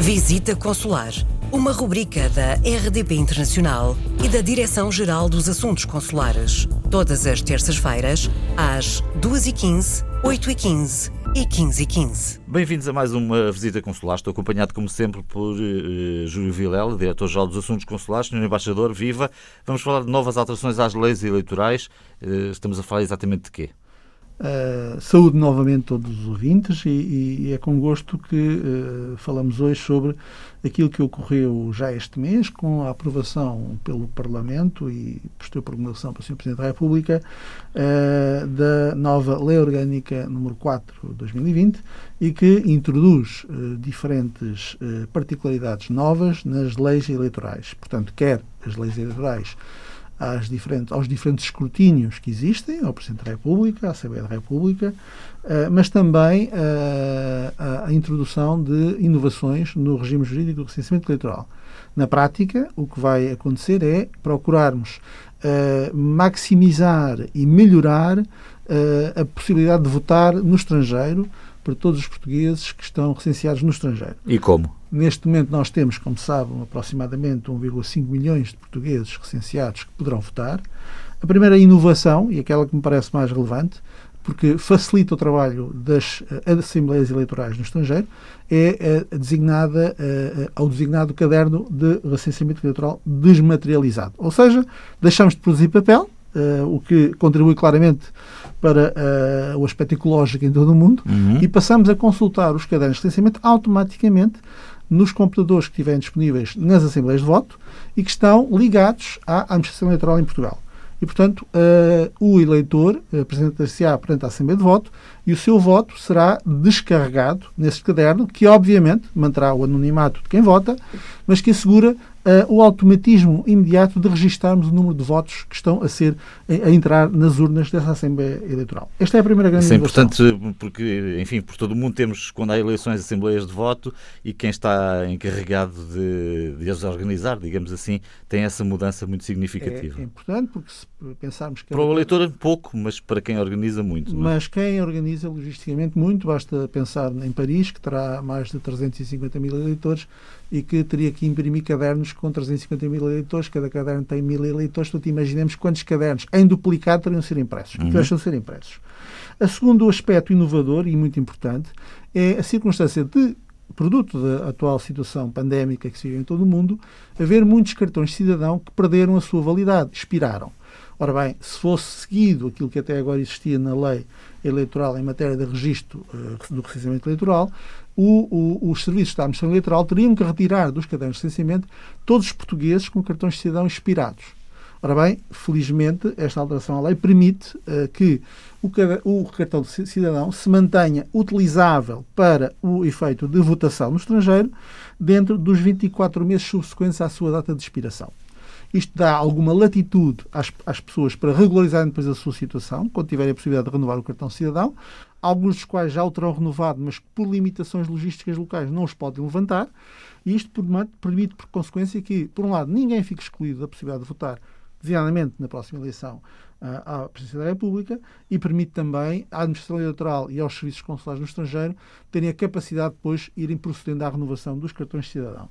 Visita Consular, uma rubrica da RDP Internacional e da Direção-Geral dos Assuntos Consulares. Todas as terças-feiras, às 2h15, 8h15 e 15 h 15 Bem-vindos a mais uma visita consular. Estou acompanhado, como sempre, por uh, Júlio Vilela, Diretor-Geral dos Assuntos Consulares, Senhor Embaixador, viva. Vamos falar de novas alterações às leis eleitorais. Uh, estamos a falar exatamente de quê? Uh, saúde novamente todos os ouvintes e, e é com gosto que uh, falamos hoje sobre aquilo que ocorreu já este mês com a aprovação pelo Parlamento e posterior promulgação pelo Sr. Presidente da República uh, da nova Lei Orgânica número 4 de 2020 e que introduz diferentes particularidades novas nas leis eleitorais. Portanto, quer as leis eleitorais diferentes, aos diferentes escrutínios que existem, ao Presidente da República, à Assembleia da República, uh, mas também a, a, introdução de inovações no regime jurídico do recenseamento eleitoral. Na prática, o que vai acontecer é procurarmos uh, maximizar e melhorar a possibilidade de votar no estrangeiro para todos os portugueses que estão recenseados no estrangeiro. E como? Neste momento nós temos, como sabem, aproximadamente 1,5 milhões de portugueses recenseados que poderão votar. A primeira inovação, e aquela que me parece mais relevante, porque facilita o trabalho das eh, Assembleias Eleitorais no estrangeiro, é a designada, eh, ao designado caderno de recenseamento eleitoral desmaterializado. Ou seja, deixamos de produzir papel, o que contribui claramente para uh, o aspecto ecológico em todo o mundo, uhum. e passamos a consultar os cadernos de licenciamento automaticamente nos computadores que estiverem disponíveis nas Assembleias de Voto e que estão ligados à administração eleitoral em Portugal. E, portanto, uh, o eleitor apresentar-se-á perante a Assembleia de Voto e o seu voto será descarregado nesse caderno, que obviamente manterá o anonimato de quem vota, mas que assegura uh, o automatismo imediato de registarmos o número de votos que estão a ser a, entrar nas urnas dessa Assembleia Eleitoral. Esta é a primeira grande Isso é importante porque, enfim, por todo o mundo temos, quando há eleições, assembleias de voto e quem está encarregado de, de as organizar, digamos assim, tem essa mudança muito significativa. É, é importante porque se pensarmos que... Para o eleitor pouco, mas para quem organiza muito. É? Mas quem organiza logisticamente muito, basta pensar em Paris, que terá mais de 350 mil eleitores e que teria que imprimir cadernos com 350 mil eleitores, cada caderno tem mil eleitores, portanto imaginemos quantos cadernos em duplicado teriam de ser impressos, uhum. que deixam de ser impressos. A segundo aspecto inovador e muito importante é a circunstância de produto da atual situação pandémica que se vive em todo o mundo, haver muitos cartões de cidadão que perderam a sua validade, expiraram. Ora bem, se fosse seguido aquilo que até agora existia na lei eleitoral em matéria de registro uh, do recenseamento eleitoral, o, o, os serviços da administração eleitoral teriam que retirar dos cadernos de licenciamento todos os portugueses com cartões de cidadão expirados. Ora bem, felizmente, esta alteração à lei permite uh, que o, o, cartão de cidadão se mantenha utilizável para o efeito de votação no estrangeiro dentro dos 24 meses subsequentes à sua data de expiração. Isto dá alguma latitude às, às pessoas para regularizarem depois a sua situação, quando tiverem a possibilidade de renovar o cartão cidadão, alguns dos quais já o terão renovado, mas por limitações logísticas locais não os podem levantar, e isto permite, por consequência, que, por um lado, ninguém fique excluído da possibilidade de votar designadamente na próxima eleição uh, à Presidência da República e permite também à administração eleitoral e aos serviços consulares no estrangeiro terem a capacidade de depois irem procedendo à renovação dos cartões de cidadão.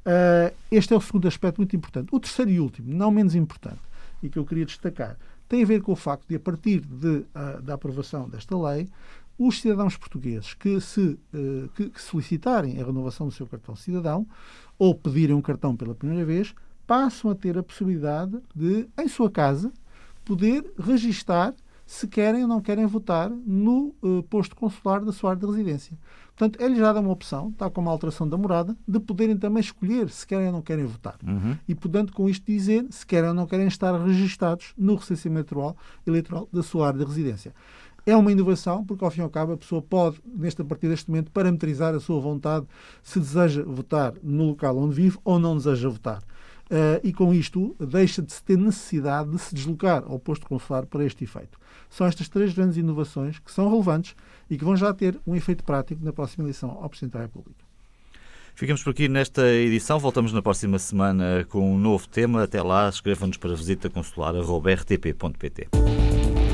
Uh, este é o segundo aspecto muito importante. O terceiro e último, não menos importante, e que eu queria destacar, tem a ver com o facto de, a partir de, uh, da aprovação desta lei, os cidadãos portugueses que, se, uh, que, que, solicitarem a renovação do seu cartão cidadão ou pedirem um cartão pela primeira vez, passam a ter a possibilidade de, em sua casa, poder registar se querem ou não querem votar no uh, posto consular da sua área de residência. Portanto, é-lhes dada uma opção, tal como a alteração da morada, de poderem também escolher se querem ou não querem votar. Uhum. E, portanto, com isto dizer se querem ou não querem estar registados no recenseamento eleitoral, eleitoral da sua área de residência. É uma inovação, porque ao fim e ao cabo a pessoa pode, neste, a partir deste momento, parametrizar a sua vontade se deseja votar no local onde vive ou não deseja votar. Uh, e com isto deixa de se ter necessidade de se deslocar ao posto consular para este efeito. São estas três grandes inovações que são relevantes e que vão já ter um efeito prático na próxima eleição ao Presidente da República. Ficamos por aqui nesta edição. Voltamos na próxima semana com um novo tema. Até lá, escrevam-nos para visita consular.rtp.pt.